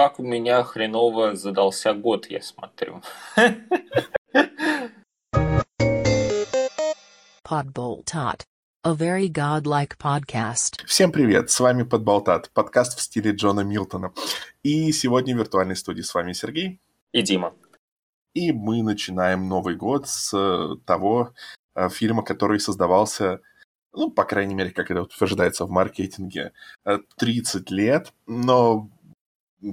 как у меня хреново задался год, я смотрю. Podboltat. A very godlike podcast. Всем привет, с вами Подболтат, подкаст в стиле Джона Милтона. И сегодня в виртуальной студии с вами Сергей. И Дима. И мы начинаем Новый год с э, того э, фильма, который создавался, ну, по крайней мере, как это утверждается в маркетинге, 30 э, лет, но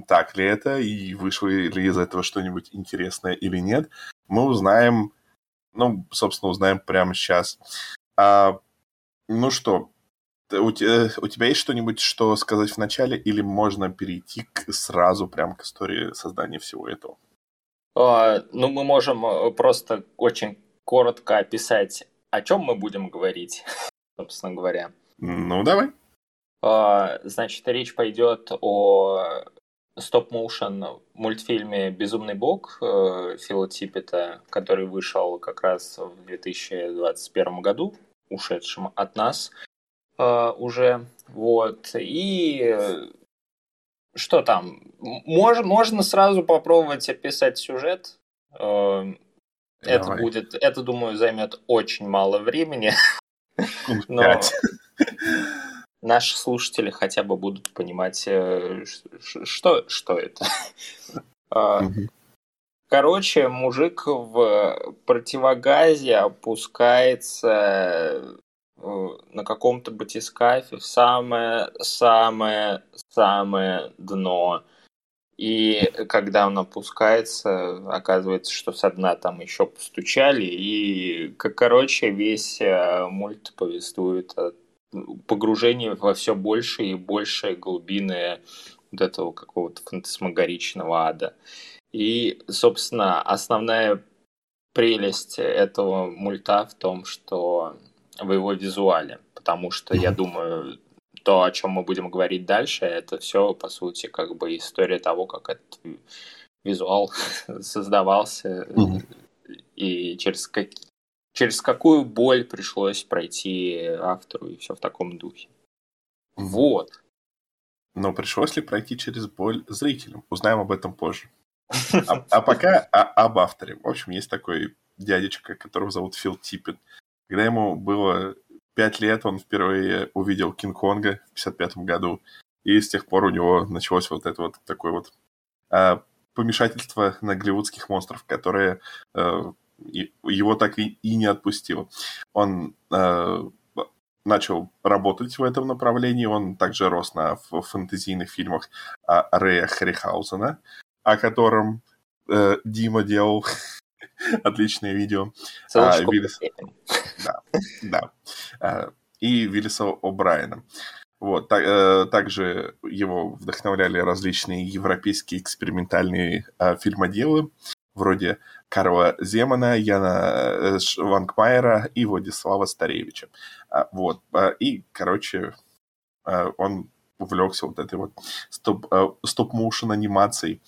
так ли это и вышло ли из этого что-нибудь интересное или нет, мы узнаем, ну, собственно, узнаем прямо сейчас. А, ну что, у тебя, у тебя есть что-нибудь, что сказать в начале, или можно перейти к, сразу прямо к истории создания всего этого? А, ну, мы можем э, просто очень коротко описать, о чем мы будем говорить, собственно говоря. Ну, давай. А, значит, речь пойдет о стоп-моушен мультфильме «Безумный бог» э, Фила Типпета, который вышел как раз в 2021 году, ушедшем от нас э, уже. Вот. И что там? Мож, можно сразу попробовать описать сюжет. Э, это Давай. будет, это, думаю, займет очень мало времени. Но наши слушатели хотя бы будут понимать, э, что, что это. А, короче, мужик в противогазе опускается э, на каком-то батискафе в самое-самое-самое дно. И когда он опускается, оказывается, что со дна там еще постучали. И, короче, весь э, мульт повествует о погружение во все больше и больше глубины вот этого какого-то фантасмагоричного ада. И, собственно, основная прелесть этого мульта в том, что в его визуале, потому что, я думаю, то, о чем мы будем говорить дальше, это все, по сути, как бы история того, как этот визуал создавался mm-hmm. и через какие через какую боль пришлось пройти автору и все в таком духе. Вот. Но пришлось ли пройти через боль зрителям? Узнаем об этом позже. А, а пока а, об авторе. В общем, есть такой дядечка, которого зовут Фил Типпет. Когда ему было пять лет, он впервые увидел Кинг-Конга в 55 году. И с тех пор у него началось вот это вот такое вот а, помешательство на голливудских монстров, которые а, его так и, и не отпустило. Он э, начал работать в этом направлении, он также рос на фэнтезийных фильмах э, Рэя Харрихаузена, о котором э, Дима делал отличное видео. А, Виллис... Да, да. А, и Виллиса О'Брайена. Вот, так, э, также его вдохновляли различные европейские экспериментальные э, фильмоделы, вроде Карла Земана, Яна э, Ванкмайера и Владислава Старевича. А, вот. А, и, короче, а, он увлекся вот этой вот стоп-моушен анимацией.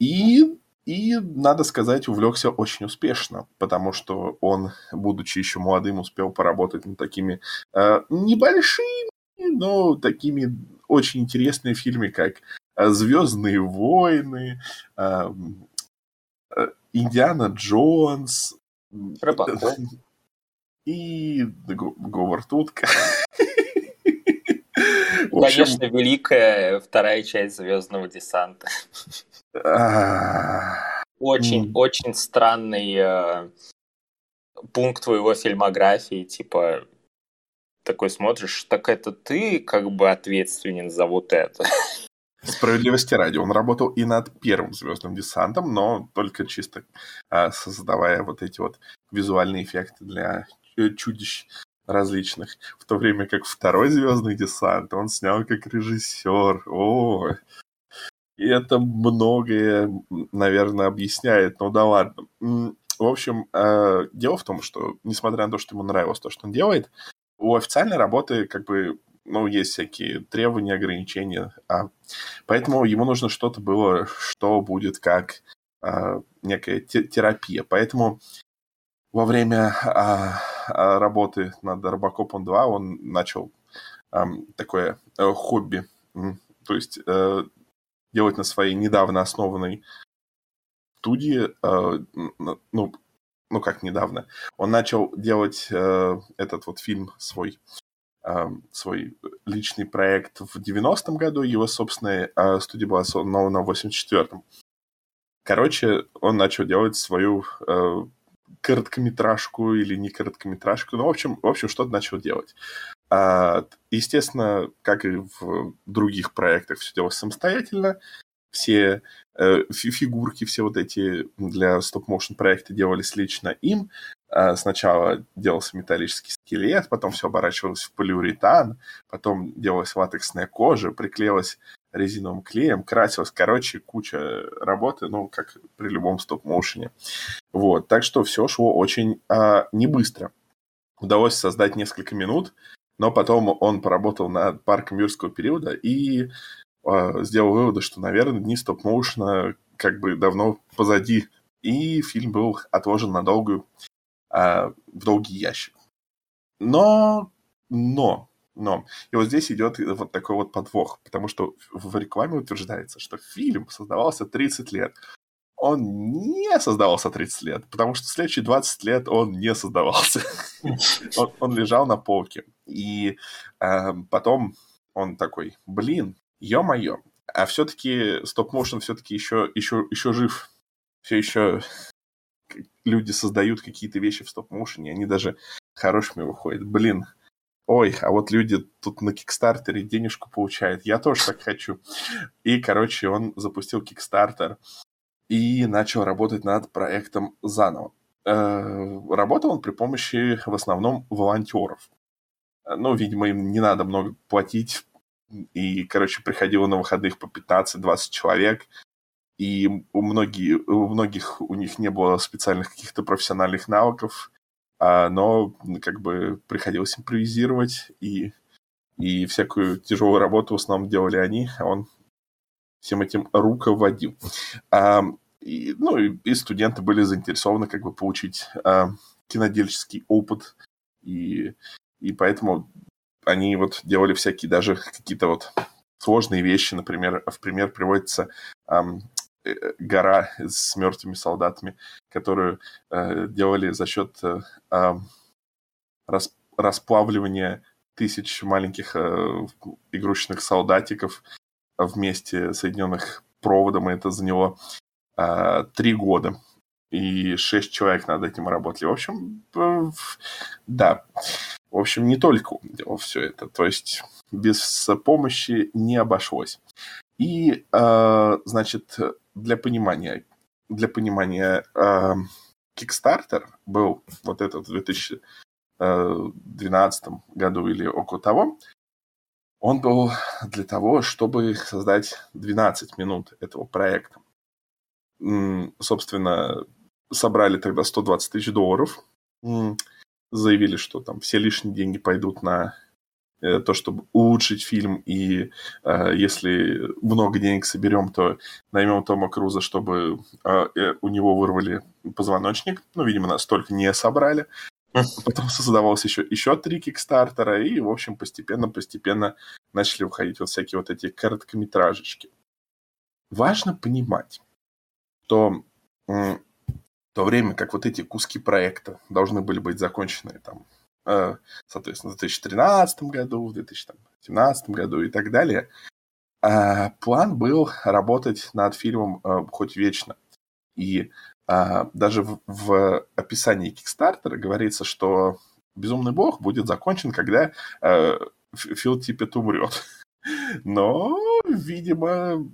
И, и, надо сказать, увлекся очень успешно, потому что он, будучи еще молодым, успел поработать над такими э, небольшими, но такими очень интересными фильмами, как Звездные войны, Индиана Джонс. Рыбаков. И Говард Утка. Конечно, великая вторая часть Звездного десанта. Очень, очень странный э, пункт твоего фильмографии, типа такой смотришь, так это ты как бы ответственен за вот это. Справедливости ради, он работал и над первым звездным десантом, но только чисто а, создавая вот эти вот визуальные эффекты для чудищ различных. В то время как второй звездный десант он снял как режиссер. О, и это многое, наверное, объясняет. Ну да ладно. В общем, а, дело в том, что, несмотря на то, что ему нравилось то, что он делает, у официальной работы как бы ну, есть всякие требования, ограничения. А, поэтому ему нужно что-то было, что будет как а, некая терапия. Поэтому во время а, а, работы над Робокопом 2 он начал а, такое а, хобби. То есть а, делать на своей недавно основанной студии, э, ну, ну как недавно, он начал делать э, этот вот фильм свой, свой личный проект в 90-м году, его собственная э, студия была основана в 84-м. Короче, он начал делать свою э, короткометражку или не короткометражку, ну, в общем, в общем что-то начал делать. А, естественно, как и в других проектах, все делалось самостоятельно. Все э, фигурки, все вот эти для стоп-моушен проекта делались лично им. А сначала делался металлический скелет, потом все оборачивалось в полиуретан, потом делалась латексная кожа, приклеилась резиновым клеем, красилась. Короче, куча работы, ну, как при любом стоп-моушене. Вот, так что все шло очень а, не быстро. Удалось создать несколько минут, но потом он поработал над парком юрского периода и э, сделал выводы, что, наверное, дни стоп-моушена как бы давно позади. И фильм был отложен на долгую, э, в долгий ящик. Но, но, но. И вот здесь идет вот такой вот подвох, потому что в рекламе утверждается, что фильм создавался 30 лет он не создавался 30 лет, потому что следующие 20 лет он не создавался. он, он лежал на полке. И э, потом он такой, блин, ё-моё, а все-таки стоп-моушен все-таки еще, еще, еще жив. Все еще люди создают какие-то вещи в стоп-моушене, они даже хорошими выходят. Блин, ой, а вот люди тут на Кикстартере денежку получают, я тоже так хочу. И, короче, он запустил Кикстартер, и начал работать над проектом заново. Э, работал он при помощи в основном волонтеров. Ну, видимо, им не надо много платить, и, короче, приходило на выходных по 15-20 человек, и у, многие, у многих у них не было специальных каких-то профессиональных навыков, а, но как бы приходилось импровизировать, и, и всякую тяжелую работу в основном делали они, а он всем этим руководил. А, и, ну, и, и студенты были заинтересованы как бы получить а, кинодельческий опыт, и, и поэтому они вот делали всякие даже какие-то вот сложные вещи, например, в пример приводится ам, э, гора с мертвыми солдатами, которую э, делали за счет э, э, рас, расплавливания тысяч маленьких э, игрушечных солдатиков вместе соединенных проводом, и это заняло э, три года. И шесть человек над этим работали. В общем, э, да. В общем, не только он все это. То есть без помощи не обошлось. И, э, значит, для понимания, для понимания, э, Kickstarter был вот этот в 2012 году или около того, он был для того, чтобы создать 12 минут этого проекта. Собственно, собрали тогда 120 тысяч долларов. Заявили, что там все лишние деньги пойдут на э, то, чтобы улучшить фильм, и э, если много денег соберем, то наймем Тома Круза, чтобы э, э, у него вырвали позвоночник. Ну, видимо, настолько не собрали. Потом создавалось еще, еще три кикстартера, и, в общем, постепенно-постепенно начали выходить вот всякие вот эти короткометражечки. Важно понимать, что в то время как вот эти куски проекта должны были быть закончены там, э, соответственно, в 2013 году, в 2017 году и так далее, а, план был работать над фильмом э, хоть вечно. И а, даже в, в описании Kickstarter говорится, что «Безумный бог» будет закончен, когда э, Фил Типпет умрет. Но, видимо,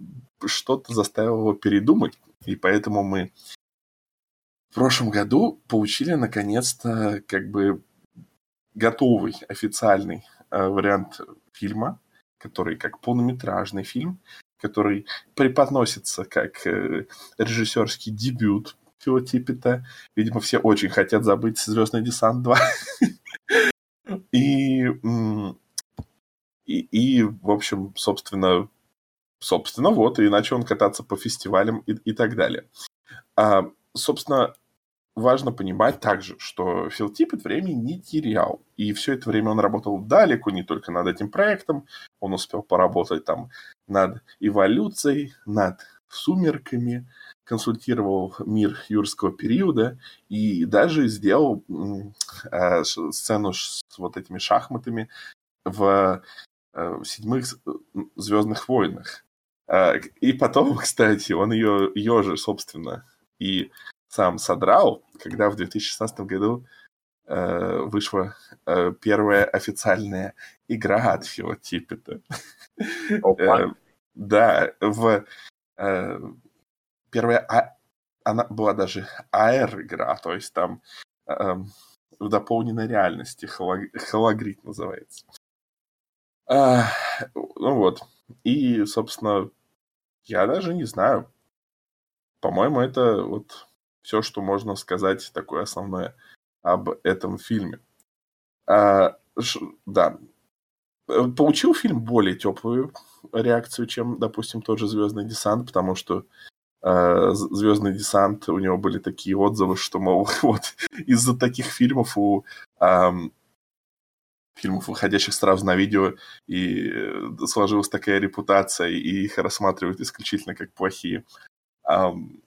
что-то заставило его передумать, и поэтому мы в прошлом году получили наконец-то как бы готовый официальный э, вариант фильма, который как полнометражный фильм, который преподносится как э, режиссерский дебют Фила. Видимо, все очень хотят забыть «Звездный десант 2». И, и, и, в общем, собственно, собственно, вот, и начал он кататься по фестивалям и, и так далее. А, собственно, важно понимать также, что Фил Типпет времени не терял. И все это время он работал далеко не только над этим проектом. Он успел поработать там над эволюцией, над сумерками, консультировал мир юрского периода и даже сделал э, сцену с вот этими шахматами в э, седьмых Звездных войнах. Э, и потом, кстати, он ее, ее же, собственно, и сам содрал, когда в 2016 году э, вышла э, первая официальная игра от Фила Типпета. Э, да, в э, первая а, она была даже AR-игра, то есть там э, в дополненной реальности хологрид называется. А, ну вот. И, собственно, я даже не знаю. По-моему, это вот все, что можно сказать такое основное об этом фильме. А, ш, да. Э, получил фильм более теплую реакцию, чем, допустим, тот же Звездный десант, потому что э, Звездный десант, у него были такие отзывы, что, мол, вот из-за таких фильмов у э, фильмов, выходящих сразу на видео, и э, сложилась такая репутация, и их рассматривают исключительно как плохие. Um,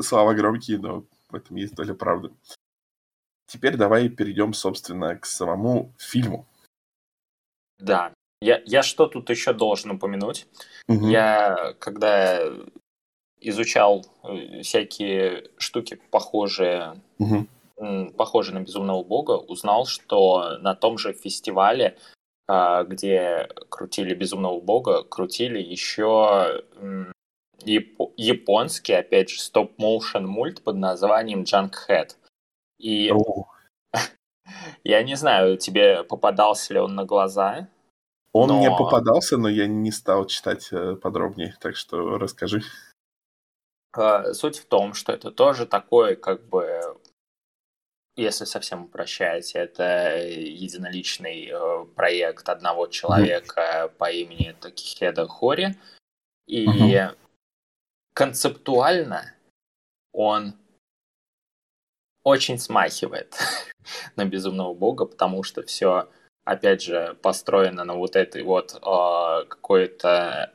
слова громкие, но в этом есть доля правды. Теперь давай перейдем, собственно, к самому фильму. Да. Я, я что тут еще должен упомянуть? Угу. Я, когда изучал э, всякие штуки, похожие, угу. похожие на Безумного Бога, узнал, что на том же фестивале, а, где крутили Безумного Бога, крутили еще японский, опять же, стоп-моушен мульт под названием Junkhead. И я не знаю, тебе попадался ли он на глаза? Он но... мне попадался, но я не стал читать э, подробнее, так что расскажи. А, суть в том, что это тоже такой, как бы, если совсем упрощать, это единоличный э, проект одного человека mm-hmm. по имени Такихеда Хори. И mm-hmm концептуально он очень смахивает на безумного бога, потому что все, опять же, построено на вот этой вот э, какой-то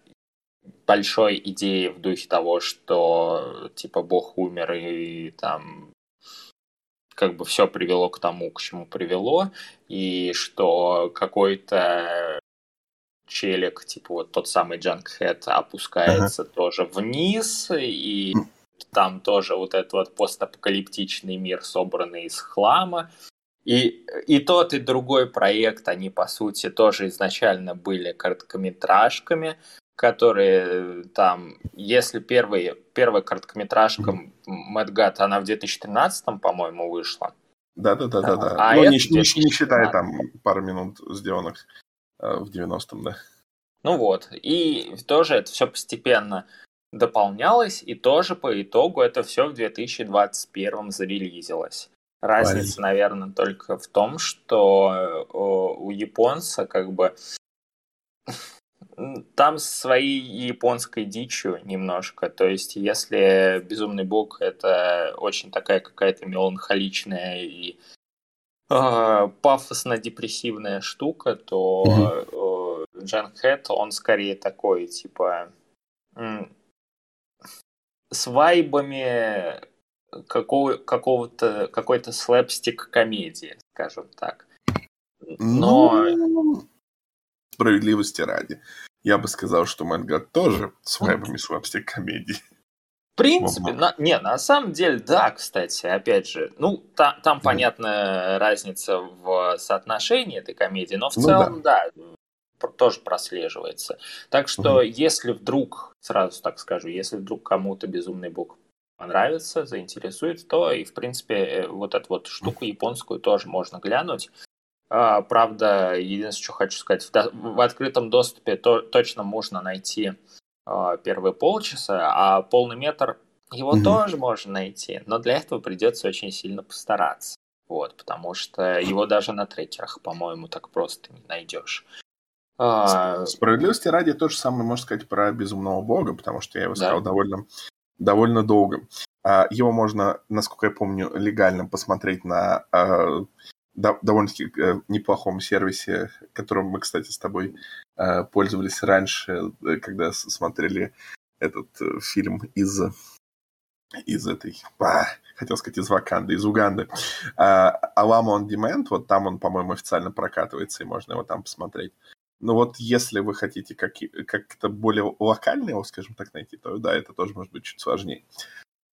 большой идее в духе того, что типа бог умер и, там как бы все привело к тому, к чему привело, и что какой-то челик, типа вот тот самый Джанкхед, опускается uh-huh. тоже вниз, и там тоже вот этот вот постапокалиптичный мир, собранный из хлама. И, и тот, и другой проект, они, по сути, тоже изначально были короткометражками, которые там, если первый, первая короткометражка. Мэтт Гатт, она в 2013, по-моему, вышла. Да-да-да. да. да. А Но не, не, не считая там пару минут сделанных Э, в 90-м, да. Ну вот, и тоже это все постепенно дополнялось, и тоже по итогу это все в 2021 зарелизилось. Разница, Ой. наверное, только в том, что э, у японца как бы там своей японской дичью немножко. То есть, если Безумный Бог это очень такая какая-то меланхоличная и э, пафосно-депрессивная штука, то mm-hmm. Джан Хэт, он скорее такой, типа, с вайбами какого, какого-то, какой-то слэпстик комедии, скажем так. Но... Ну, справедливости ради. Я бы сказал, что Мэнгат тоже с вайбами слэпстик комедии. В принципе, на, не, на самом деле, да, кстати, опять же, ну, та, там mm. понятная разница в соотношении этой комедии, но в ну, целом, да. да, тоже прослеживается. Так что, mm. если вдруг, сразу так скажу, если вдруг кому-то «Безумный Бог» понравится, заинтересует, то и, в принципе, э, вот эту вот штуку японскую тоже можно глянуть. А, правда, единственное, что хочу сказать, в, в открытом доступе то, точно можно найти первые полчаса, а полный метр его mm-hmm. тоже можно найти, но для этого придется очень сильно постараться. Вот, потому что его даже на трекерах, по-моему, так просто не найдешь. А, Справедливости ради то же самое можно сказать про Безумного Бога, потому что я его да. сказал довольно довольно долго. А, его можно, насколько я помню, легально посмотреть на а, довольно-таки э, неплохом сервисе, которым мы, кстати, с тобой а, пользовались раньше, э, когда смотрели этот э, фильм из из этой, а, хотел сказать, из Ваканды, из Уганды. Alamo On Demand, вот там он, по-моему, официально прокатывается, и можно его там посмотреть. Но вот если вы хотите как- как-то более локально его, скажем так, найти, то да, это тоже может быть чуть сложнее.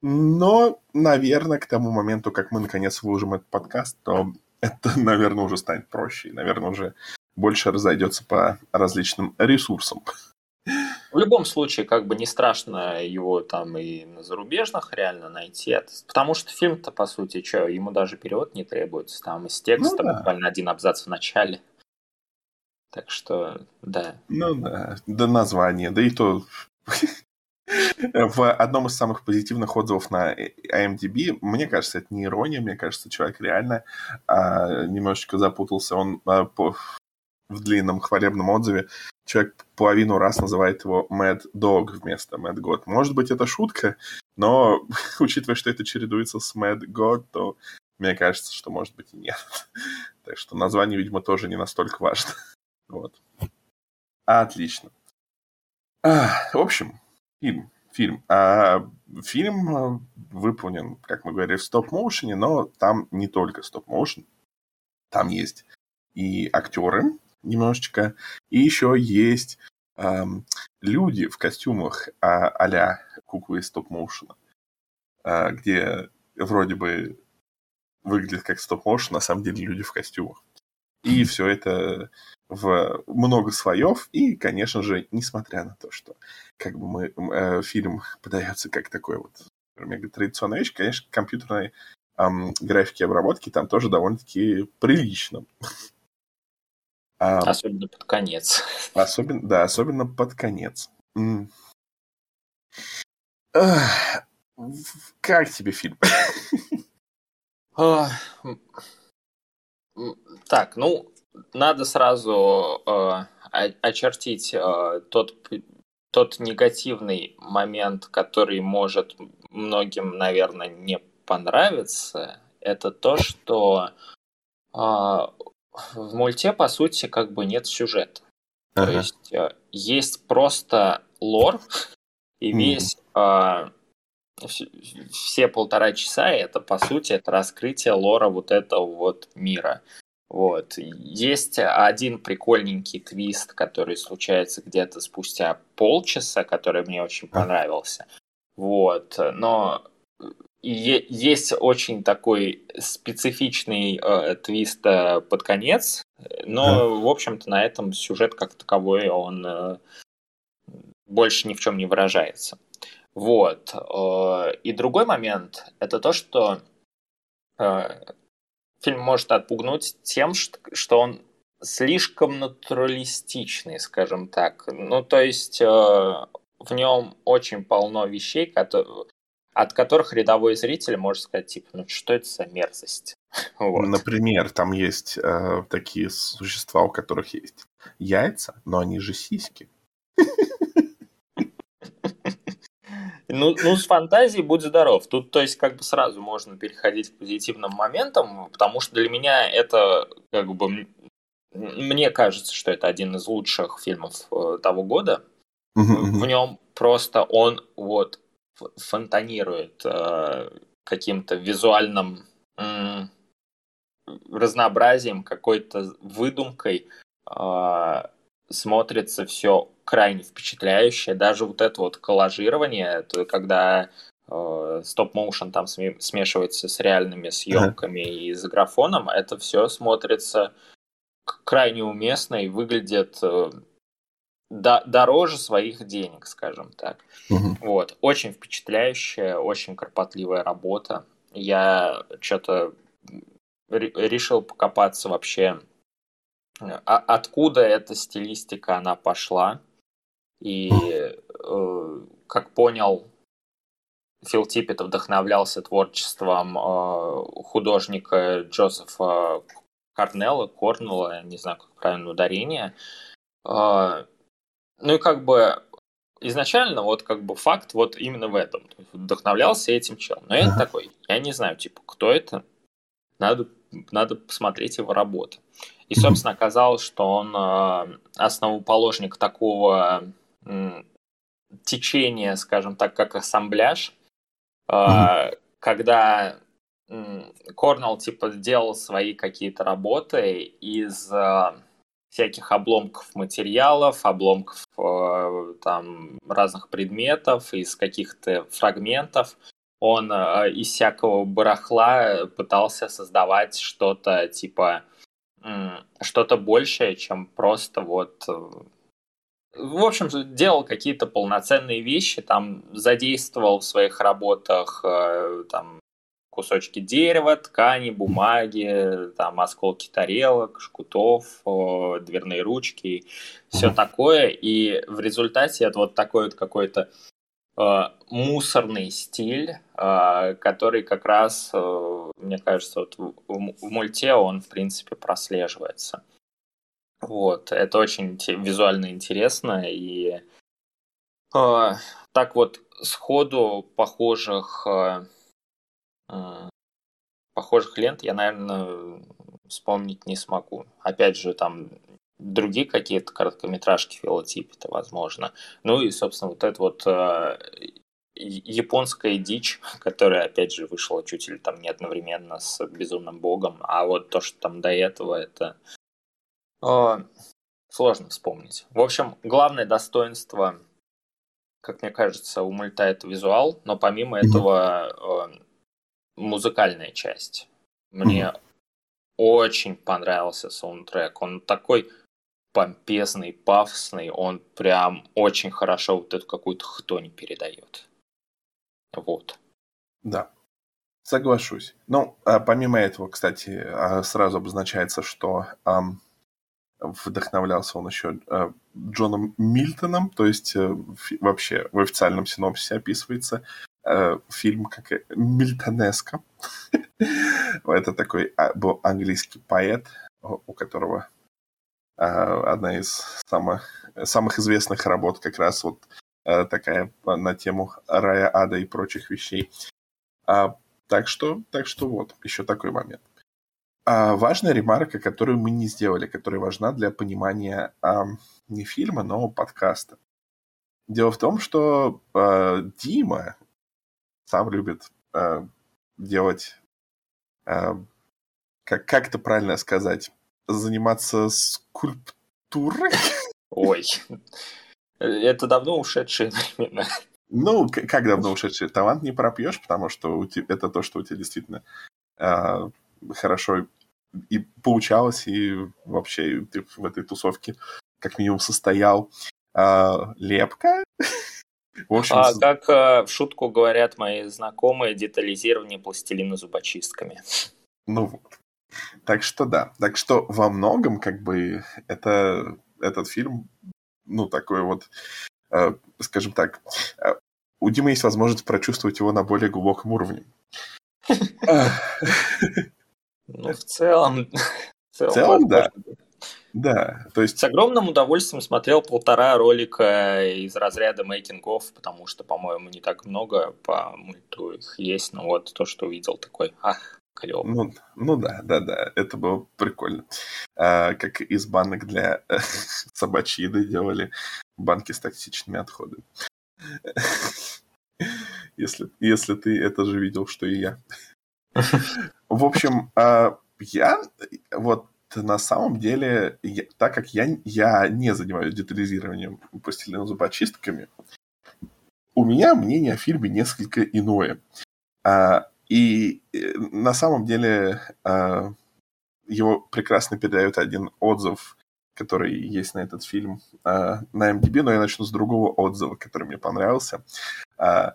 Но, наверное, к тому моменту, как мы наконец выложим этот подкаст, то это, наверное, уже станет проще. И, наверное, уже больше разойдется по различным ресурсам. В любом случае, как бы не страшно его там и на зарубежных реально найти. Потому что фильм-то, по сути, что, ему даже перевод не требуется. Там из текста ну, да. буквально один абзац в начале. Так что, да. Ну да, до названия, да и то в одном из самых позитивных отзывов на IMDb, мне кажется, это не ирония, мне кажется, человек реально а, немножечко запутался. Он а, по, в длинном хвалебном отзыве человек половину раз называет его Mad Dog вместо Mad God. Может быть, это шутка, но учитывая, что это чередуется с Mad God, то мне кажется, что может быть и нет. так что название, видимо, тоже не настолько важно. вот. Отлично. А, в общем, фильм. Фильм. А фильм э, выполнен, как мы говорили, в стоп-моушене, но там не только стоп-моушен. Там есть и актеры немножечко, и еще есть эм, люди в костюмах а, а-ля куклы из стоп-моушена, а, где вроде бы выглядит как стоп-моушен, на самом деле люди в костюмах. И все это в много слоев. И, конечно же, несмотря на то, что как бы мы, э, фильм подается как такой вот мега традиционная вещь, конечно, компьютерной эм, графики обработки там тоже довольно-таки прилично. Особенно под конец. Особенно, да, особенно под конец. Как тебе фильм? Так, ну, надо сразу э, очертить э, тот, тот негативный момент, который может многим, наверное, не понравиться. Это то, что э, в мульте, по сути, как бы нет сюжета. Ага. То есть э, есть просто лор, и весь э, все полтора часа это, по сути, это раскрытие лора вот этого вот мира. Вот. Есть один прикольненький твист, который случается где-то спустя полчаса, который мне очень понравился. Вот. Но есть очень такой специфичный э, твист э, под конец, но, в общем-то, на этом сюжет как таковой, он э, больше ни в чем не выражается. Вот. Э, и другой момент – это то, что э, фильм может отпугнуть тем, что он слишком натуралистичный, скажем так. Ну, то есть э, в нем очень полно вещей, которые, от которых рядовой зритель может сказать, типа, ну что это за мерзость? вот. Например, там есть э, такие существа, у которых есть яйца, но они же сиськи. Ну, ну, с фантазией будь здоров. Тут, то есть, как бы сразу можно переходить к позитивным моментам, потому что для меня это, как бы, мне кажется, что это один из лучших фильмов э, того года. В нем просто он вот фонтанирует э, каким-то визуальным э, разнообразием, какой-то выдумкой. Э, смотрится все крайне впечатляющее. Даже вот это вот коллажирование, это когда э, стоп-моушен там смешивается с реальными съемками uh-huh. и с графоном, это все смотрится крайне уместно и выглядит э, до, дороже своих денег, скажем так. Uh-huh. Вот. Очень впечатляющая, очень кропотливая работа. Я что-то решил покопаться вообще а откуда эта стилистика она пошла. И, э, как понял, Фил Типпет вдохновлялся творчеством э, художника Джозефа Корнелла, Корнелла, не знаю, как правильно ударение. Э, ну и как бы изначально вот как бы факт вот именно в этом. Вдохновлялся этим челом. Но я такой, я не знаю, типа, кто это? Надо, надо посмотреть его работу. И, собственно, оказалось, что он э, основоположник такого течения, скажем так, как ассамбляж, э, когда Корнелл типа делал свои какие-то работы из э, всяких обломков материалов, обломков там разных предметов, из каких-то фрагментов. Он из всякого барахла пытался создавать что-то типа что-то большее, чем просто вот в общем, делал какие-то полноценные вещи, там задействовал в своих работах там кусочки дерева, ткани, бумаги, там осколки тарелок, шкутов, дверные ручки, все такое. И в результате это вот такой вот какой-то э, мусорный стиль, э, который как раз, э, мне кажется, вот в, мульте он, в принципе, прослеживается. Вот, это очень визуально интересно, и э, так вот сходу похожих э, Э, похожих лент я, наверное, вспомнить не смогу. Опять же, там другие какие-то короткометражки Фила Типпета, возможно. Ну и, собственно, вот это вот э, японская дичь, которая, опять же, вышла чуть ли там не одновременно с Безумным Богом, а вот то, что там до этого, это э, сложно вспомнить. В общем, главное достоинство, как мне кажется, у мульта это визуал, но помимо этого э, музыкальная часть. Мне mm-hmm. очень понравился саундтрек. Он такой помпезный, пафосный, он прям очень хорошо вот эту какую-то хтонь передает. Вот. Да, соглашусь. Ну, а помимо этого, кстати, а, сразу обозначается, что ам, вдохновлялся он еще а, Джоном Мильтоном, то есть а, вообще в официальном синопсисе описывается э, фильм как Мильтонеско. Это такой а, был английский поэт, у которого э, одна из самых, самых известных работ как раз вот э, такая на тему рая, ада и прочих вещей. А, так что, так что вот, еще такой момент. А, важная ремарка, которую мы не сделали, которая важна для понимания а, не фильма, но подкаста. Дело в том, что э, Дима сам любит э, делать, э, как, как это правильно сказать, заниматься скульптурой. Ой, это давно ушедшие времена. Ну, как давно ушедшие? Талант не пропьешь, потому что у тебя, это то, что у тебя действительно э, хорошо и получалось, и вообще ты в этой тусовке как минимум состоял. Э, лепка? В общем, а, как э, в шутку говорят мои знакомые, детализирование пластилина зубочистками. Ну вот. Так что да. Так что во многом, как бы, это, этот фильм, ну, такой вот, э, скажем так, э, у Димы есть возможность прочувствовать его на более глубоком уровне. Ну, в целом... В целом, да. Да, то есть... С огромным удовольствием смотрел полтора ролика из разряда мейкингов, потому что, по-моему, не так много по мульту их есть, но вот то, что увидел, такой, ах, клево. Ну, ну да, да, да, это было прикольно. А, как из банок для собачьей еды делали банки с токсичными отходами. Если, если ты это же видел, что и я. В общем, а, я вот на самом деле, так как я, я не занимаюсь детализированием пластилина зубочистками, у меня мнение о фильме несколько иное. А, и э, на самом деле а, его прекрасно передает один отзыв, который есть на этот фильм а, на MDB, но я начну с другого отзыва, который мне понравился. А,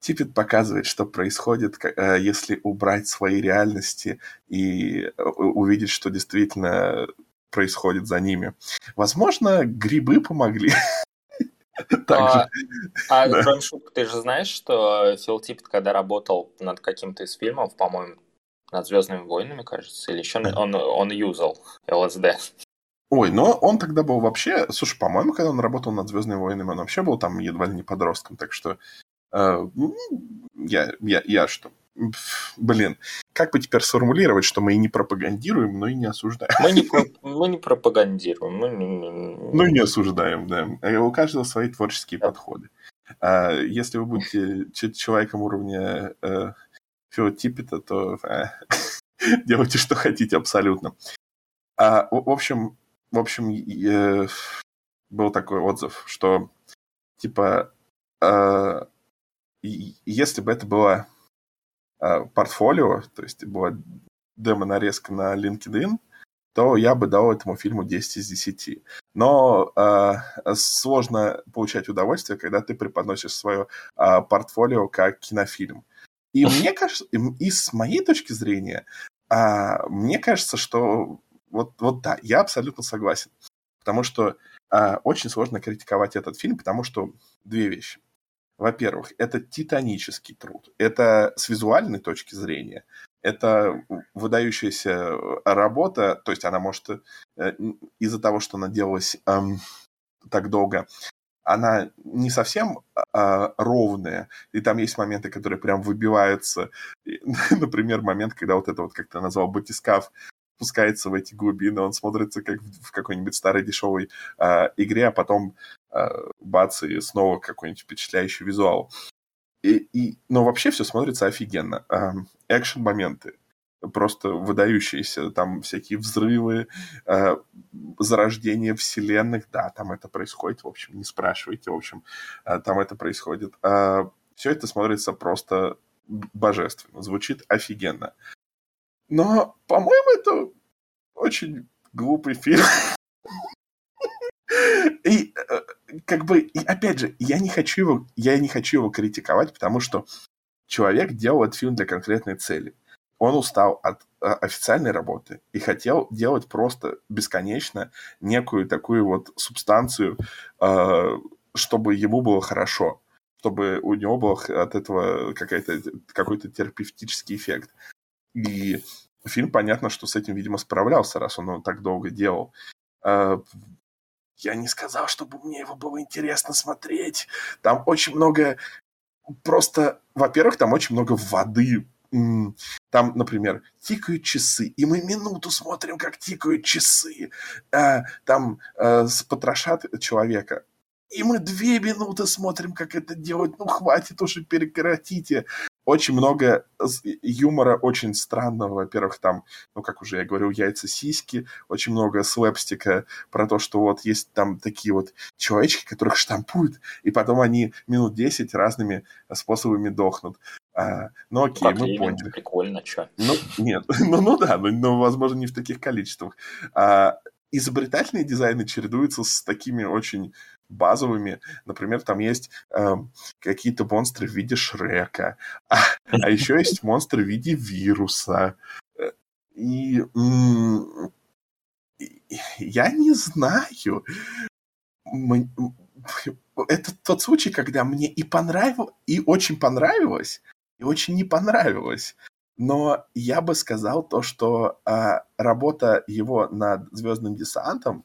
Типпет показывает, что происходит, э, если убрать свои реальности и э, увидеть, что действительно происходит за ними. Возможно, грибы помогли. А, а кроме шуток, ты же знаешь, что Фил Типпет, когда работал над каким-то из фильмов, по-моему, над Звездными войнами, кажется, или еще он, он юзал ЛСД. Ой, но он тогда был вообще... Слушай, по-моему, когда он работал над «Звездными войнами», он вообще был там едва ли не подростком, так что... Э, я, я, я что? Блин, как бы теперь сформулировать, что мы и не пропагандируем, но и не осуждаем? Мы не, мы не пропагандируем. Мы... Ну и не осуждаем, да. Э, у каждого свои творческие да. подходы. А если вы будете человеком уровня э, Типпета, то э, делайте, что хотите абсолютно. А, в, общем, в общем, э, был такой отзыв, что типа э, если бы это было портфолио, то есть была демо-нарезка на LinkedIn, то я бы дал этому фильму 10 из 10. Но э, сложно получать удовольствие, когда ты преподносишь свое э, портфолио как кинофильм. И мне кажется, и, и с моей точки зрения, э, мне кажется, что вот, вот да, я абсолютно согласен. Потому что э, очень сложно критиковать этот фильм, потому что две вещи. Во-первых, это титанический труд. Это с визуальной точки зрения. Это выдающаяся работа, то есть она может э, из-за того, что она делалась эм, так долго, она не совсем а, ровная, и там есть моменты, которые прям выбиваются. Например, момент, когда вот это вот, как ты назвал, батискаф спускается в эти глубины, он смотрится как в, в какой-нибудь старой дешевой э, игре, а потом э, бац, и снова какой-нибудь впечатляющий визуал. И, и, но вообще все смотрится офигенно. Э, экшен-моменты просто выдающиеся, там всякие взрывы, э, зарождение вселенных, да, там это происходит, в общем, не спрашивайте, в общем, э, там это происходит. Все это смотрится просто божественно, звучит офигенно. Но, по-моему, это очень глупый фильм. И э, как бы, и опять же, я не хочу его, я не хочу его критиковать, потому что человек делал этот фильм для конкретной цели. Он устал от э, официальной работы и хотел делать просто бесконечно некую такую вот субстанцию, э, чтобы ему было хорошо, чтобы у него был от этого какой-то какой-то терапевтический эффект. И фильм, понятно, что с этим, видимо, справлялся, раз он его так долго делал. Я не сказал, чтобы мне его было интересно смотреть. Там очень много... Просто, во-первых, там очень много воды. Там, например, тикают часы, и мы минуту смотрим, как тикают часы. А, там а, потрошат человека, и мы две минуты смотрим, как это делать. Ну, хватит уже, прекратите очень много юмора очень странного. Во-первых, там, ну, как уже я говорил, яйца-сиськи, очень много слэпстика про то, что вот есть там такие вот человечки, которых штампуют, и потом они минут 10 разными способами дохнут. А, ну окей, как мы поняли. Прикольно, что? Ну, нет, ну, ну да, но, но, возможно, не в таких количествах. А, изобретательные дизайны чередуются с такими очень базовыми. Например, там есть э, какие-то монстры в виде Шрека, а, а еще есть монстры в виде вируса. Э, и я не знаю. Это тот случай, когда мне и понравилось, и очень понравилось, и очень не понравилось. Но я бы сказал то, что а, работа его над Звездным десантом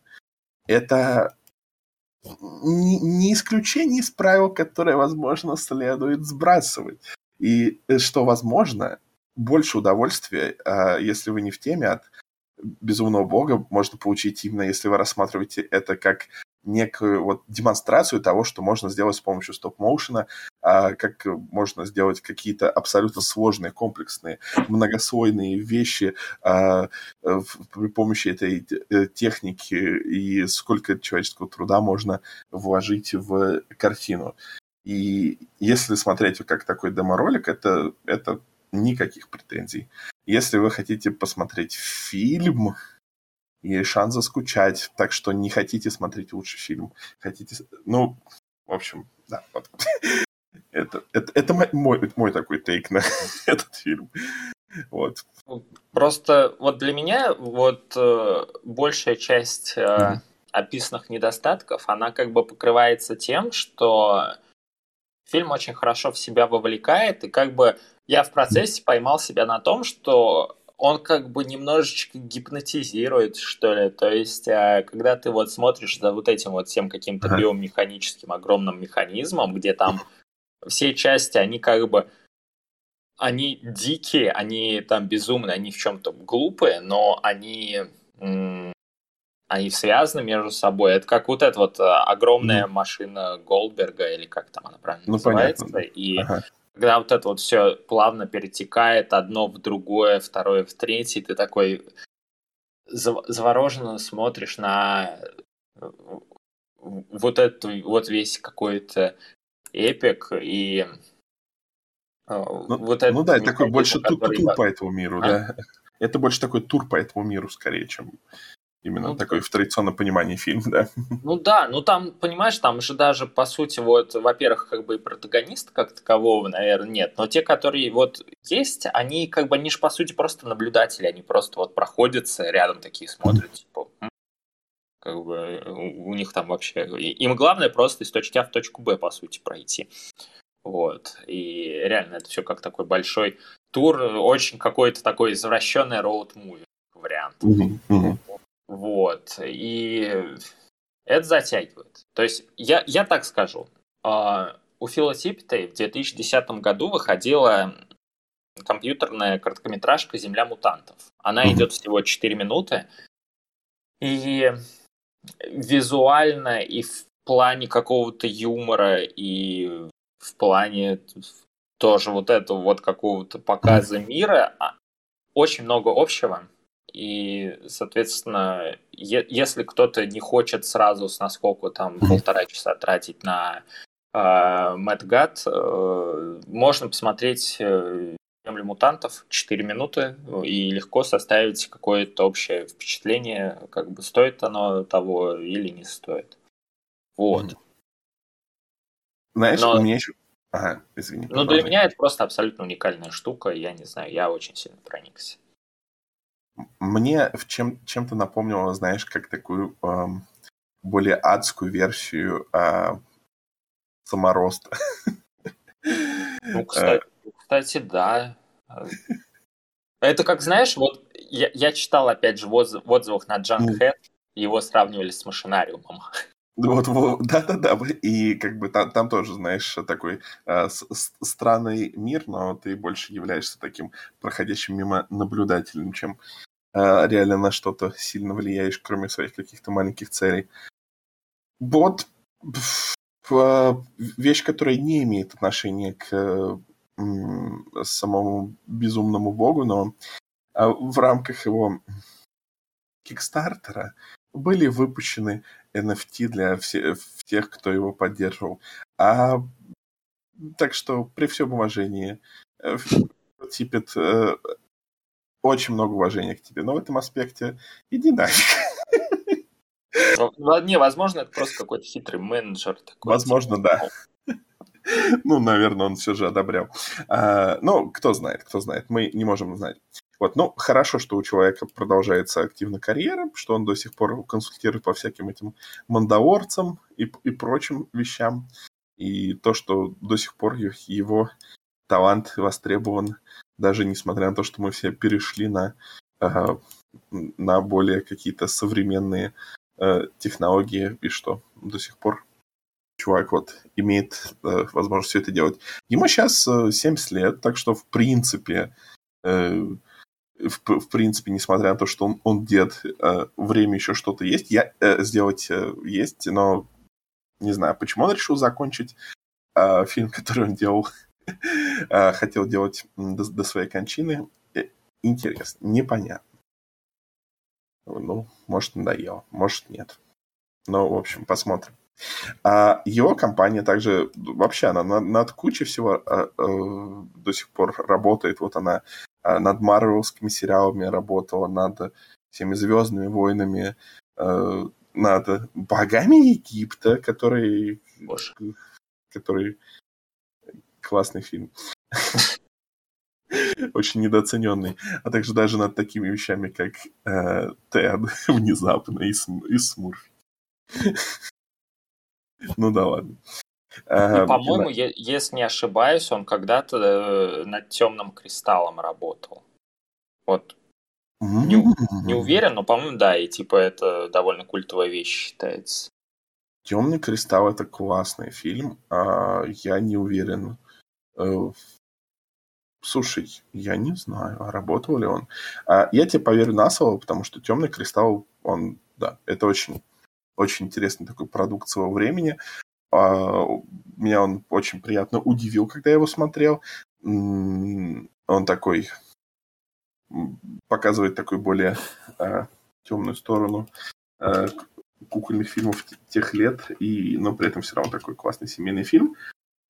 это не, исключение из правил, которые, возможно, следует сбрасывать. И э, что, возможно, больше удовольствия, а, если вы не в теме, от безумного бога можно получить именно, если вы рассматриваете это как некую вот демонстрацию того, что можно сделать с помощью стоп-моушена, а, как можно сделать какие-то абсолютно сложные, комплексные, многослойные вещи а, при помощи этой э, техники и сколько человеческого труда можно вложить в картину. И если смотреть как такой деморолик, это, это никаких претензий. Если вы хотите посмотреть фильм, и шанс заскучать. Так что не хотите смотреть лучший фильм. Хотите... Ну, в общем, да. Вот. Это, это, это мой, мой такой тейк на этот фильм. Вот. Просто вот для меня вот э, большая часть э, mm-hmm. описанных недостатков, она как бы покрывается тем, что фильм очень хорошо в себя вовлекает, и как бы я в процессе поймал себя на том, что он как бы немножечко гипнотизирует, что ли. То есть, а, когда ты вот смотришь за вот этим вот всем каким-то ага. биомеханическим огромным механизмом, где там все части, они как бы они дикие, они там безумные, они в чем-то глупые, но они они связаны между собой. Это как вот эта вот а, огромная mm. машина Голдберга, или как там она правильно ну, называется. Понятно. И ага. Когда вот это вот все плавно перетекает одно в другое, второе в третье, ты такой завороженно смотришь на э, вот эту вот весь какой-то эпик и э, ну, вот это, ну да, такой больше тур, тур по этому миру, а? да. Это больше такой тур по этому миру скорее, чем Именно ну, такой в традиционном понимании фильм, да. Ну да, ну там, понимаешь, там же даже, по сути, вот, во-первых, как бы и протагониста как такового, наверное, нет, но те, которые вот есть, они как бы, они же, по сути, просто наблюдатели, они просто вот проходятся рядом такие, смотрят, типа, как бы у них там вообще... Им главное просто из точки А в точку Б, по сути, пройти. Вот. И реально это все как такой большой тур, очень какой-то такой извращенный роуд-муви вариант. Mm-hmm. Mm-hmm. Вот. И это затягивает. То есть, я, я так скажу. А, у Фила Типпета в 2010 году выходила компьютерная короткометражка «Земля мутантов». Она mm-hmm. идет всего 4 минуты. И визуально, и в плане какого-то юмора, и в плане тоже вот этого вот какого-то показа мира а, очень много общего. И, соответственно, если кто-то не хочет сразу с наскоку там полтора часа тратить на э, Мэтт Гад, э, можно посмотреть э, «Землю мутантов» 4 минуты и легко составить какое-то общее впечатление, как бы стоит оно того или не стоит. Вот. Знаешь, Но... у меня еще... Ага, извини. Ну, для меня это просто абсолютно уникальная штука, я не знаю, я очень сильно проникся. Мне в чем, чем-то напомнило, знаешь, как такую эм, более адскую версию э, самороста. Ну, кстати, кстати, да. Это как, знаешь, вот я, я читал, опять же, в отзывах на Хэт, его сравнивали с машинариумом. Вот, вот, да-да-да, и как бы там, там тоже, знаешь, такой э, с, странный мир, но ты больше являешься таким проходящим мимо наблюдателем, чем реально на что-то сильно влияешь, кроме своих каких-то маленьких целей. Вот э, вещь, которая не имеет отношения к самому безумному богу, но э, в рамках его Кикстартера были выпущены NFT для всех, тех, кто его поддерживал. А, так что при всем уважении, э, Типет э, очень много уважения к тебе, но в этом аспекте иди нафиг. Ну, не, возможно, это просто какой-то хитрый менеджер. Такой, возможно, типа. да. Ну, наверное, он все же одобрял. А, ну, кто знает, кто знает. Мы не можем знать. Вот, ну, хорошо, что у человека продолжается активная карьера, что он до сих пор консультирует по всяким этим мандаорцам и, и прочим вещам. И то, что до сих пор его талант востребован даже несмотря на то, что мы все перешли на, на более какие-то современные э, технологии, и что до сих пор чувак вот имеет э, возможность все это делать. Ему сейчас 70 э, лет, так что в принципе, в, в принципе, несмотря на то, что он, он дед, время еще что-то есть, я, сделать есть, но не знаю, почему он решил закончить фильм, который он делал хотел делать до, до своей кончины. Э, интересно, непонятно. Ну, может, надоело, может, нет. Ну, в общем, посмотрим. А его компания также, вообще, она над, над кучей всего а, а, до сих пор работает. Вот она а, над марвелскими сериалами работала, над всеми Звездными войнами, а, над богами Египта, который, Боже. который классный фильм. Очень недооцененный. А также даже над такими вещами, как э, Тед внезапно и, и Смурф. Ну да ладно. Ну, по-моему, если не ошибаюсь, он когда-то э, над темным кристаллом работал. Вот Не, не уверен, но, по-моему, да, и типа это довольно культовая вещь считается. Темный кристалл это классный фильм, а я не уверен. Э, слушай, я не знаю, а работал ли он. А я тебе поверю на слово, потому что темный кристалл, он, да, это очень, очень интересный такой продукт своего времени. А, меня он очень приятно удивил, когда я его смотрел. Он такой показывает такую более а, темную сторону кукольных фильмов тех лет, и, но при этом все равно такой классный семейный фильм.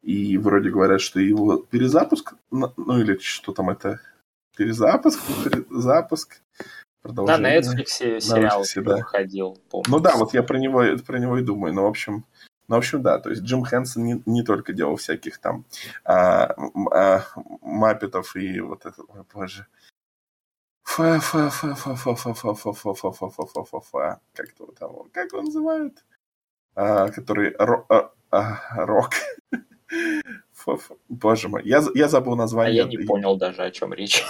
И вроде говорят, что его перезапуск, ну или что там это, перезапуск, перезапуск, продолжение. На Netflix сериал Netflix, да. выходил, помню. Ну да, вот я про него, про него и думаю. Но, в общем, ну, в общем, да, то есть Джим Хэнсон не, не только делал всяких там а, а, маппетов и вот это, ой, боже, фа фа фа фа фа фа фа фа фа фа фа фа фа фа фа как его там, как его называют? А, который рок. Боже мой, я, я забыл название. А я не понял даже, о чем речь.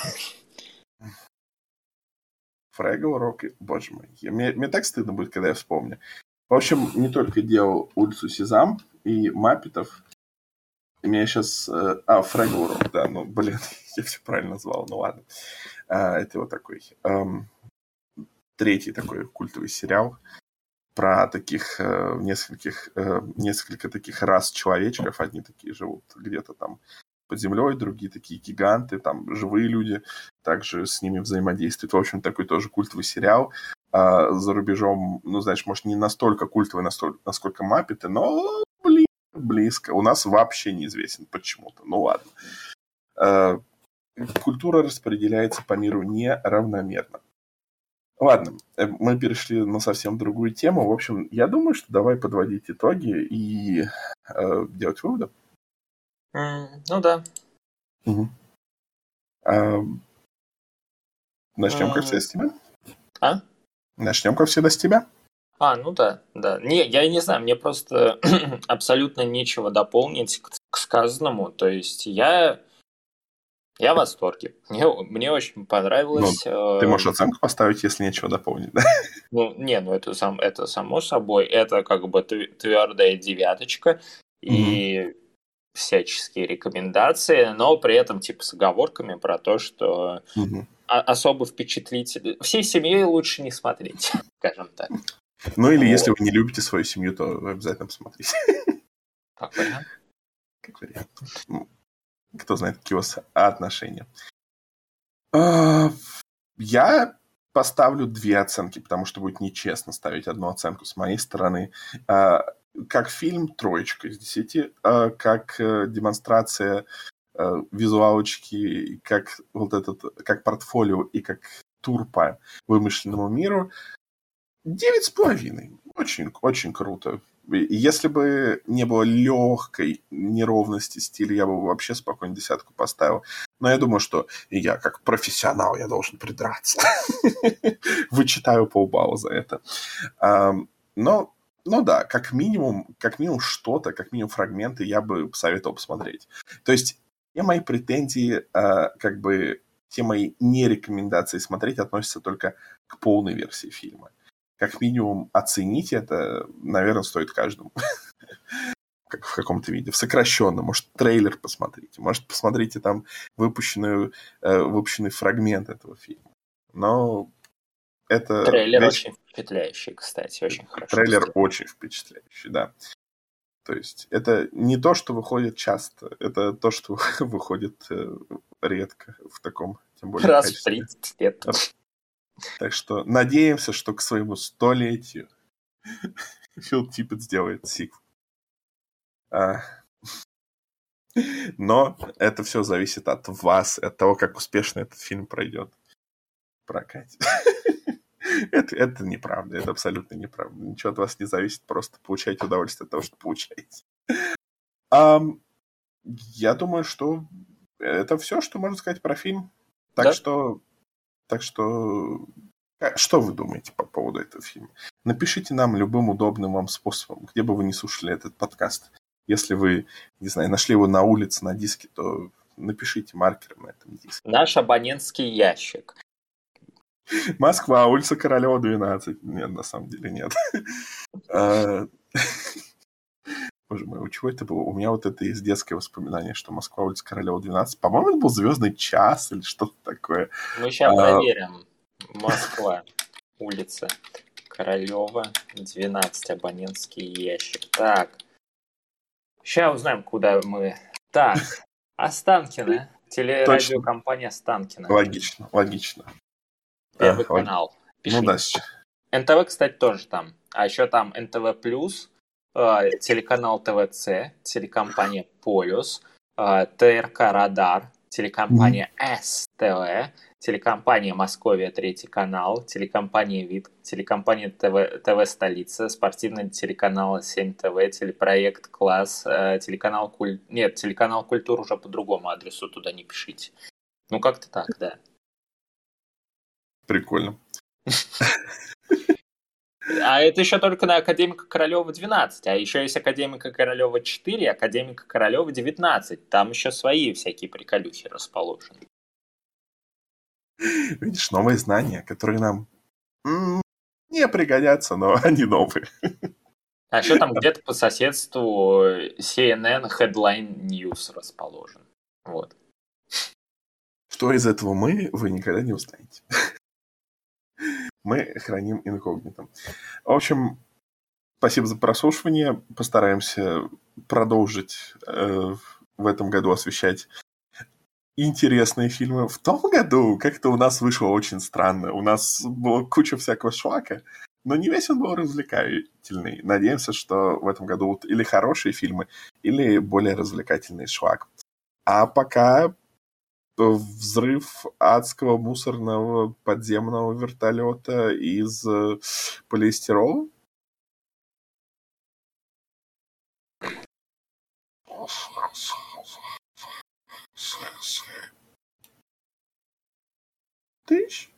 Фрэгл Рок, боже мой. Мне, мне так стыдно будет, когда я вспомню. В общем, не только делал улицу Сезам и Маппетов. И меня сейчас... Э, а, Фрэгл Рок, да, ну, блин, я все правильно назвал, ну ладно. А, это вот такой... Эм, третий такой культовый сериал про таких э, нескольких, э, несколько таких рас человечков. Одни такие живут где-то там под землей, другие такие гиганты, там живые люди также с ними взаимодействуют. В общем, такой тоже культовый сериал а за рубежом, ну, знаешь, может, не настолько культовый, настолько, насколько Маппеты, но, блин, близко. У нас вообще неизвестен почему-то. Ну, ладно. А, культура распределяется по миру неравномерно. Ладно, э, мы перешли на совсем другую тему. В общем, я думаю, что давай подводить итоги и э, делать выводы. Mm, ну да. Угу. А, начнем, mm. как всегда, с тебя. А? Начнем, как всегда, с тебя. А, ну да, да. Не, я не знаю, мне просто абсолютно нечего дополнить к, к сказанному. То есть я, я в восторге. Мне, мне очень понравилось. Ну, ты можешь оценку поставить, если нечего дополнить, да? Ну, не, ну это, сам, это само собой. Это как бы твердая девяточка. И всяческие рекомендации, но при этом типа с оговорками про то, что угу. особо впечатлить всей семьей лучше не смотреть, скажем так. Ну или вот. если вы не любите свою семью, то обязательно посмотрите. Как вариант. Как вариант. Кто знает, какие у вас отношения. А, я поставлю две оценки, потому что будет нечестно ставить одну оценку с моей стороны. А, как фильм троечка из десяти, а как э, демонстрация э, визуалочки, как вот этот, как портфолио и как тур по вымышленному миру. Девять с половиной. Очень, очень круто. Если бы не было легкой неровности стиля, я бы вообще спокойно десятку поставил. Но я думаю, что я как профессионал, я должен придраться. Вычитаю полбалла за это. Но ну да, как минимум, как минимум что-то, как минимум фрагменты я бы посоветовал посмотреть. То есть все мои претензии, э, как бы все мои нерекомендации смотреть относятся только к полной версии фильма. Как минимум оценить это, наверное, стоит каждому. как в каком-то виде, в сокращенном. Может, трейлер посмотрите, может, посмотрите там выпущенную, э, выпущенный фрагмент этого фильма. Но это... Трейлер вещь... очень впечатляющий, кстати, очень хорошо. Трейлер сделан. очень впечатляющий, да. То есть это не то, что выходит часто, это то, что выходит э, редко в таком, тем более... Раз в 30 лет. Так что надеемся, что к своему столетию Фил Типпет сделает сиквел. А... Но это все зависит от вас, от того, как успешно этот фильм пройдет в прокате. это, это неправда, это абсолютно неправда. Ничего от вас не зависит, просто получайте удовольствие от того, что получаете. Um, я думаю, что это все, что можно сказать про фильм. Так да? что, так что, что вы думаете по поводу этого фильма? Напишите нам любым удобным вам способом, где бы вы не слушали этот подкаст. Если вы, не знаю, нашли его на улице, на диске, то напишите маркером на этом диске. Наш абонентский ящик Москва, улица Королева, 12. Нет, на самом деле нет. А, боже мой, у чего это было? У меня вот это есть детское воспоминание, что Москва, улица Королева, 12. По-моему, это был звездный час или что-то такое. Мы сейчас проверим. Москва, улица Королева, 12, абонентский ящик. Так, сейчас узнаем, куда мы. Так, Останкино. Телерадиокомпания Останкино. Логично, логично. Первый а, канал. Ну да. НТВ, кстати, тоже там. А еще там НТВ+, э, телеканал ТВЦ, телекомпания Полюс, э, ТРК Радар, телекомпания СТВ, телекомпания Московия Третий канал, телекомпания ВИД, телекомпания ТВ, ТВ Столица, спортивный телеканал 7 ТВ, телепроект Класс, э, телеканал Куль... Нет, телеканал Культура уже по другому адресу, туда не пишите. Ну, как-то так, да. Прикольно. А это еще только на Академика Королева 12, а еще есть Академика Королева 4, Академика Королева 19. Там еще свои всякие приколюхи расположены. Видишь, новые знания, которые нам не пригодятся, но они новые. А еще там где-то по соседству CNN Headline News расположен. Вот. Что из этого мы, вы никогда не узнаете. Мы храним инкогнито. В общем, спасибо за прослушивание. Постараемся продолжить э, в этом году освещать интересные фильмы. В том году как-то у нас вышло очень странно. У нас была куча всякого шлака, но не весь он был развлекательный. Надеемся, что в этом году будут или хорошие фильмы, или более развлекательный шлак. А пока взрыв адского мусорного подземного вертолета из э, полиэстерола. Тысяч.